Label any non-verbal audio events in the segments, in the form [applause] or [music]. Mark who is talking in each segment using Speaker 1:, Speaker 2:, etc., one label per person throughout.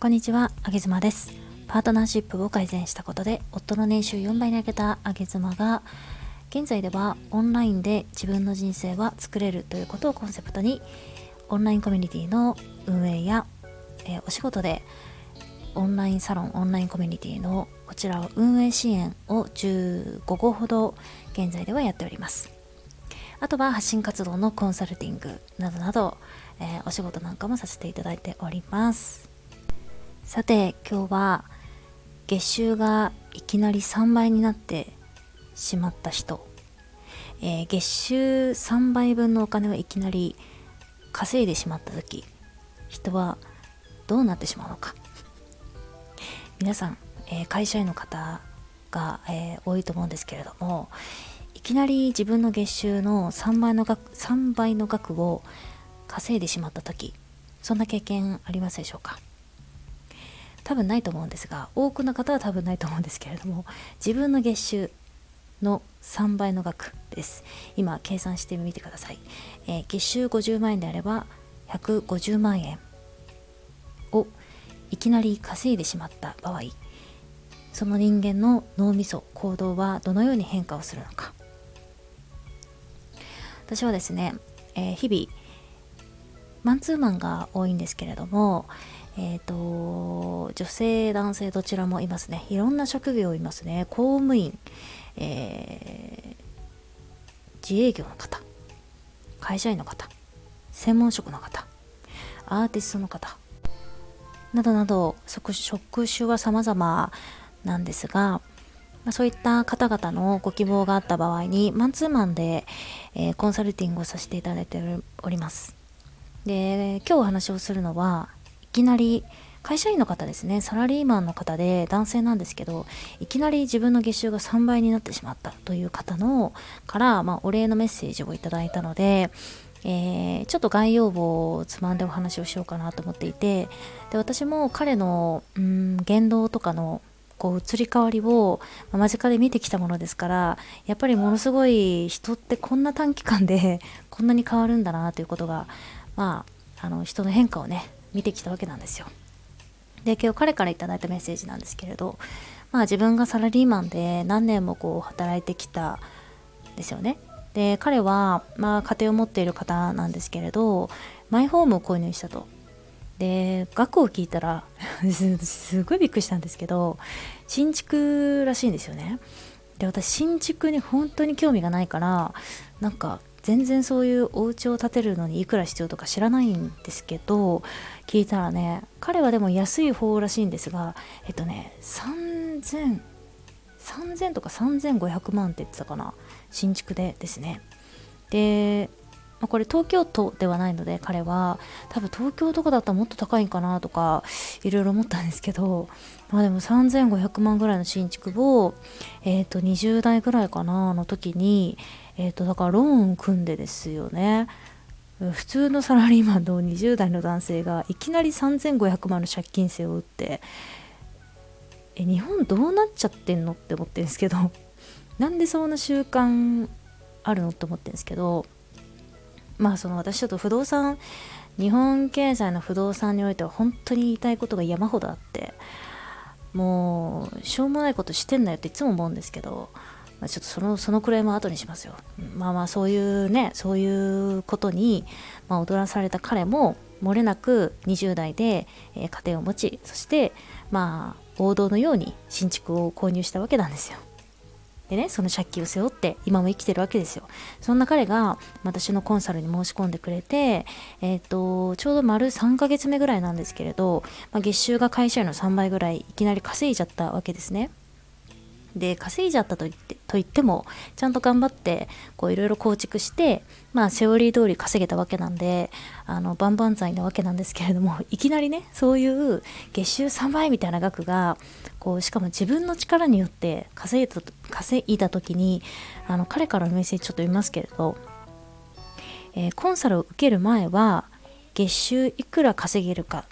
Speaker 1: こんにちは、あげずまです。パートナーシップを改善したことで、夫の年収4倍に上げたあげずまが、現在ではオンラインで自分の人生は作れるということをコンセプトに、オンラインコミュニティの運営や、えー、お仕事でオンラインサロン、オンラインコミュニティのこちらを運営支援を15個ほど現在ではやっております。あとは発信活動のコンサルティングなどなど、えー、お仕事なんかもさせていただいております。さて今日は月収がいきなり3倍になってしまった人、えー、月収3倍分のお金をいきなり稼いでしまった時人はどうなってしまうのか。皆さん、えー、会社員の方が、えー、多いと思うんですけれどもいきなり自分の月収の3倍の額 ,3 倍の額を稼いでしまった時そんな経験ありますでしょうか？多分ないと思うんですが多くの方は多分ないと思うんですけれども自分の月収の3倍の額です。今計算してみてください、えー、月収50万円であれば150万円をいきなり稼いでしまった場合その人間の脳みそ行動はどのように変化をするのか。私はですね、えー、日々マンツーマンが多いんですけれども、え、ー、と、女性、男性どちらもいますね。いろんな職業いますね。公務員、えー、自営業の方、会社員の方、専門職の方、アーティストの方、などなど、職種は様々なんですが、まそういった方々のご希望があった場合に、マンツーマンで、えー、コンサルティングをさせていただいております。で、今日お話をするのは、きなり会社員の方ですね。サラリーマンの方で男性なんですけどいきなり自分の月収が3倍になってしまったという方のから、まあ、お礼のメッセージをいただいたので、えー、ちょっと概要簿をつまんでお話をしようかなと思っていてで私も彼のうん言動とかのこう移り変わりを間近で見てきたものですからやっぱりものすごい人ってこんな短期間でこんなに変わるんだなということがまああの人の変化をね見てきたわけなんですよ。で今日彼から頂いたメッセージなんですけれどまあ自分がサラリーマンで何年もこう働いてきたですよね。で彼はまあ家庭を持っている方なんですけれどマイホームを購入したと。で額を聞いたら [laughs] すごいびっくりしたんですけど新築らしいんですよね。で私新築に本当に興味がないからなんか全然そういうお家を建てるのにいくら必要とか知らないんですけど聞いたらね彼はでも安い方らしいんですがえっとね3000 3000とか3500万って言ってたかな新築でですね。で、まあ、これ東京都ではないので彼は多分東京とかだったらもっと高いんかなとかいろいろ思ったんですけどまあでも3500万ぐらいの新築をえっ、と20代ぐらいかなの時にえっ、ー、とだからローン組んでですよね。普通のサラリーマンの20代の男性がいきなり3500万の借金背負って。え日本どうなっちゃってんのって思ってるんですけど。なんでそんな習慣あるのって思ってるんですけど。まあその私ちょっと不動産日本経済の不動産においては本当に言いたいことが山ほどあって。もうしょうもないことしてんなよっていつも思うんですけど。まあ、ちょっとそのそのくらいも後にしますよ。まあまあそういうねそういうことに、まあ、踊らされた彼も漏れなく20代で、えー、家庭を持ちそしてまあ王道のように新築を購入したわけなんですよ。でねその借金を背負って今も生きてるわけですよ。そんな彼が私のコンサルに申し込んでくれて、えっ、ー、とちょうど丸3ヶ月目ぐらいなんですけれど、まあ、月収が会社員の3倍ぐらいいきなり稼いじゃったわけですね。で稼いじゃったと言ってと言ってもちゃんと頑張っていろいろ構築してまあセオリー通り稼げたわけなんであの万々歳なわけなんですけれども [laughs] いきなりねそういう月収3倍みたいな額がこうしかも自分の力によって稼いだ稼いだ時にあの彼からのメッセージちょっと読みますけれど、えー、コンサルを受ける前は月収いくら稼げるか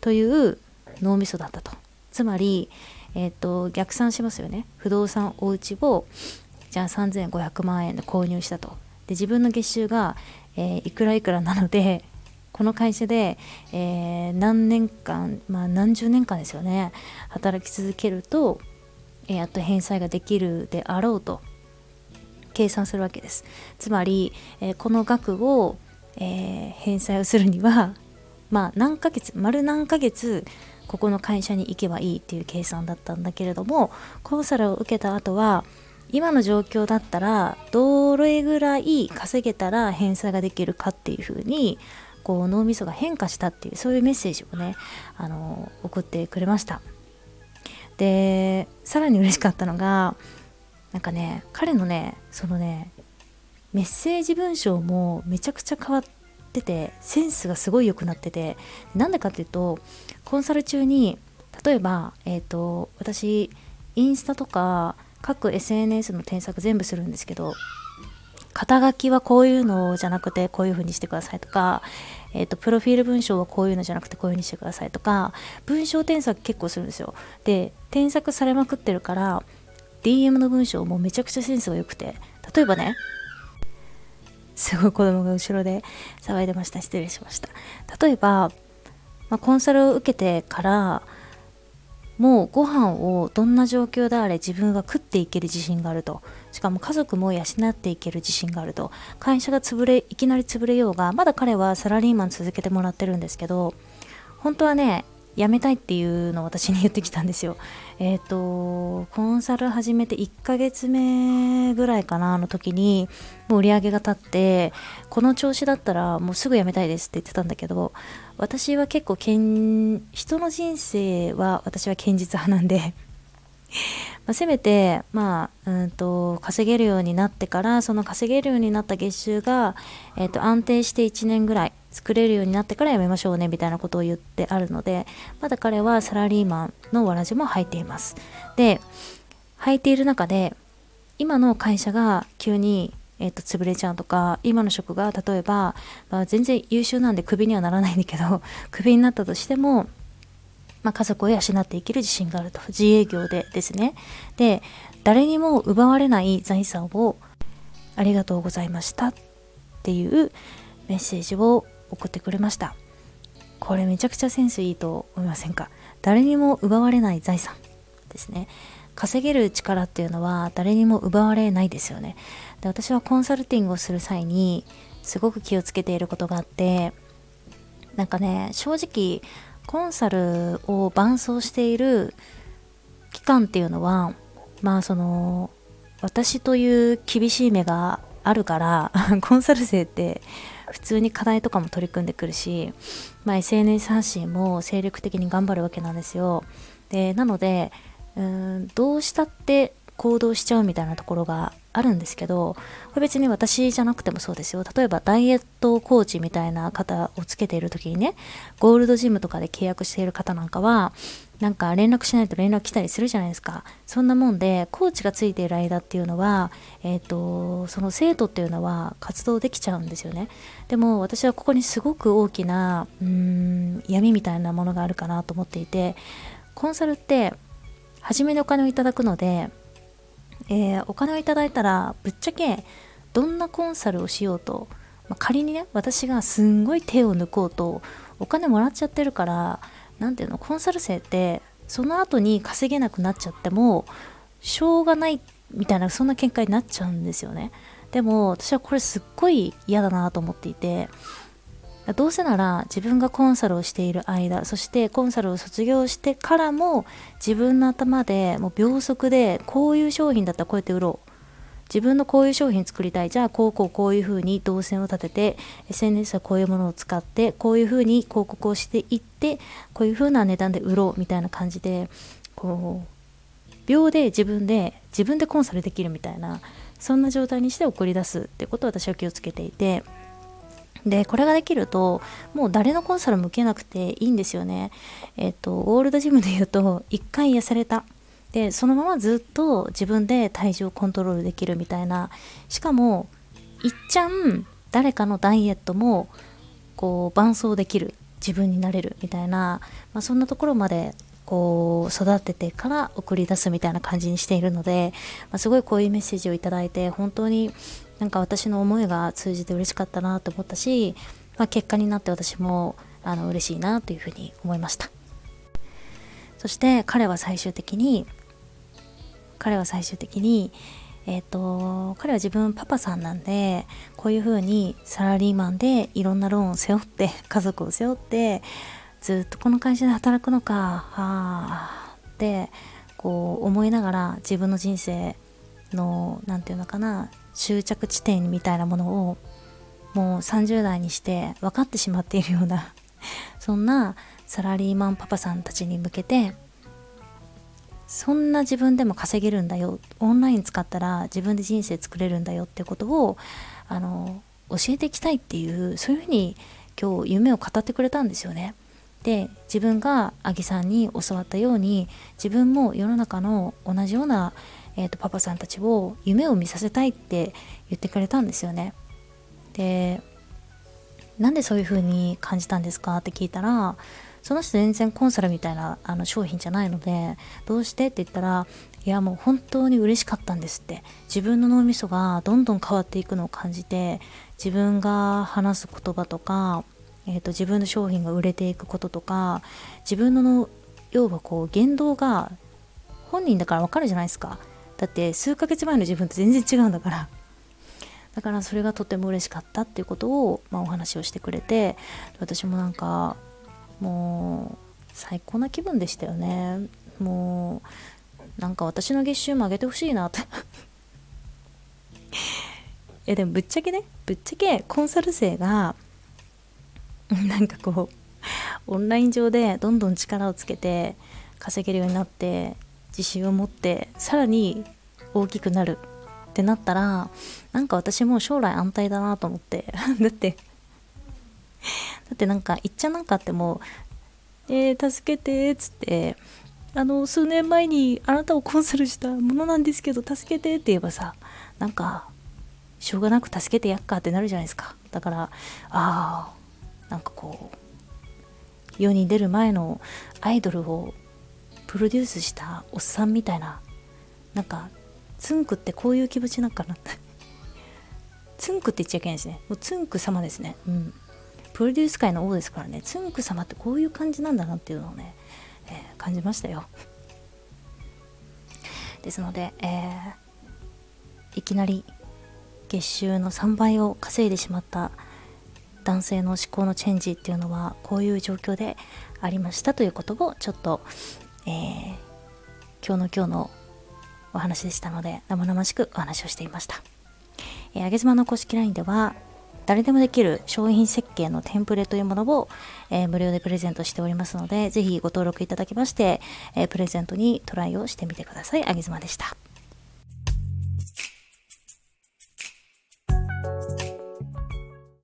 Speaker 1: という脳みそだったと。つまりえっ、ー、と逆算しますよね。不動産お家をじゃあ3500万円で購入したと。で自分の月収が、えー、いくらいくらなのでこの会社で、えー、何年間、まあ、何十年間ですよね。働き続けると、えー、やっと返済ができるであろうと計算するわけです。つまり、えー、この額を、え返済をするにはまあ何ヶ月丸何ヶ月ここの会社に行けばいいっていう計算だったんだけれどもコンサルを受けた後は今の状況だったらどれぐらい稼げたら返済ができるかっていうふうにこう脳みそが変化したっていうそういうメッセージをねあの送ってくれました。でさらに嬉しかったのがなんかね彼のねそのねメッセージ文章もめちゃくちゃ変わっててセンスがすごい良くなっててなんでかっていうとコンサル中に例えば、えーと私インスタとか各 SNS の添削全部するんですけど肩書きはこういうのじゃなくてこういう風にしてくださいとか、えーと、プロフィール文章はこういうのじゃなくてこういう風にしてくださいとか文章添削結構するんですよ。で添削されまくってるから DM の文章もめちゃくちゃセンスが良くて例えばねすごい子供が後ろで騒いでました。失礼しました。例えば、まあ、コンサルを受けてからもうご飯をどんな状況であれ自分は食っていける自信があると。しかも家族も養っていける自信があると。会社が潰れいきなり潰れようがまだ彼はサラリーマン続けてもらってるんですけど本当はね辞めたいっていうのを私に言ってきたんですよ。[laughs] えっ、ー、と、コンサル始めて1ヶ月目ぐらいかな、の時に、もう売り上げが立って、この調子だったらもうすぐ辞めたいですって言ってたんだけど、私は結構けん、人の人生は私は堅実派なんで [laughs] まあ、せめて、まあ、うんと、稼げるようになってから、その稼げるようになった月収が、え、ー、と、安定して1年ぐらい作れるようになってからやめましょうね、みたいなことを言ってあるので、まだ彼はサラリーマンのわらじも履いています。で、履いている中で、今の会社が急にえー、と潰れちゃうとか今の職が例えば、まあ、全然優秀なんでクビにはならないんだけど [laughs] クビになったとしてもまあ、家族を養っていける自信があると。自営業でですね。で誰にも奪われない財産をありがとうございましたっていうメッセージを送ってくれました。これめちゃくちゃセンスいいと思いませんか？誰にも奪われない財産ですね。稼げる力っていうのは誰にも奪われないですよね。で私はコンサルティングをする際にすごく気をつけていることがあってなんかね正直コンサルを伴走している期間っていうのはまあその私という厳しい目があるから [laughs] コンサル生って普通に課題とかも取り組んでくるし、まあ、SNS 発信も精力的に頑張るわけなんですよ。でなのでうんどうしたって行動しちゃうみたいなところがあるんですけどこれ別に私じゃなくてもそうですよ。例えばダイエットコーチみたいな方をつけている時にねゴールドジムとかで契約している方なんかはなんか連絡しないと連絡来たりするじゃないですか。そんなもんでコーチがついている間っていうのは、えーと、その生徒っていうのは活動できちゃうんですよね。でも私はここにすごく大きなうーん闇みたいなものがあるかなと思っていてコンサルって初めにお金をいただくのでえー、お金をいただいたらぶっちゃけどんなコンサルをしようと、まあ、仮にね私がすんごい手を抜こうとお金もらっちゃってるから何ていうのコンサル生ってその後に稼げなくなっちゃってもしょうがないみたいなそんな見解になっちゃうんですよね。でも私はこれすっごい嫌だなと思っていてどうせなら自分がコンサルをしている間そしてコンサルを卒業してからも自分の頭でもう秒速でこういう商品だったらこうやって売ろう。自分のこういう商品作りたい。じゃあこうこうこういうふうに動線を立てて SNS はこういうものを使ってこういうふうに広告をしていってこういうふうな値段で売ろうみたいな感じでこう秒で自分で自分でコンサルできるみたいなそんな状態にして送り出すってことを私は気をつけていて。で、これができると、もう誰のコンサルも受けなくていいんですよね。えっ、と、ゴールドジムで言うと、1回痩せれた。で、そのままずっと自分で体重をコントロールできるみたいな。しかも、いっちゃん誰かのダイエットも、こう、伴走できる。自分になれるみたいな、まあ、そんなところまでこう育ててから送り出すみたいな感じにしているので、まあ、すごいこういうメッセージをいただいて本当になんか私の思いが通じて嬉しかったなと思ったしまあ、結果になって私もあの嬉しいなというふうに思いました。そして彼は最終的に彼は最終的にえっ、ー、と彼は自分パパさんなんでこういうふうにサラリーマンでいろんなローンを背負って [laughs] 家族を背負ってずっとこの会社で働くのかはあってこう思いながら自分の人生の何て言うのかな終着地点みたいなものをもう30代にして分かってしまっているような [laughs] そんなサラリーマンパパさんたちに向けてそんな自分でも稼げるんだよオンライン使ったら自分で人生作れるんだよってことをあの教えていきたいっていうそういうふうに今日夢を語ってくれたんですよね。で自分がアギさんに教わったように自分も世の中の同じような、えーと、パパさんたちを夢を見させたいって言ってくれたんですよね。でなんでそういう風に感じたんですかって聞いたらその人全然コンサルみたいなあの商品じゃないのでどうしてって言ったらいやもう本当に嬉しかったんですって自分の脳みそがどんどん変わっていくのを感じて自分が話す言葉とか、えーと、自分の商品が売れていくこととか自分の要はこう言動が本人だからわかるじゃないですかだって数ヶ月前の自分と全然違うんだから。だからそれがとても嬉しかったっていうことを、まあ、お話をしてくれて私もなんかもう最高な気分でしたよね。もうなんか私の月収も上げてほしいなって。[laughs] えでもぶっちゃけねぶっちゃけコンサル生がなんかこうオンライン上でどんどん力をつけて稼げるようになって自信を持ってさらに大きくなるってなったらなんか私も将来安泰だなと思って。[laughs] だってだってなんか言っちゃなんかあってもえー、助けてっつってあの数年前にあなたをコンサルしたものなんですけど助けてって言えばさなんかしょうがなく助けてやっかってなるじゃないですか。だからああなんかこう世に出る前のアイドルをプロデュースしたおっさんみたいななんかつんくってこういう気持ちなんかなって。つんくって言っちゃいけないですね。もうつんく様ですね。うん。プロデュース界の王ですからね。つんく様ってこういう感じなんだなっていうのをね、えー、感じましたよ。[laughs] ですので、えー、いきなり月収の3倍を稼いでしまった男性の思考のチェンジっていうのはこういう状況でありましたということをちょっと、えー、今日の今日のお話でしたので生々しくお話をしていました。えー、あげ妻の公式 LINE では誰でもできる商品設計のテンプレというものを、えー、無料でプレゼントしておりますので、ぜひご登録いただきまして、えー、プレゼントにトライをしてみてください。あげずまでした。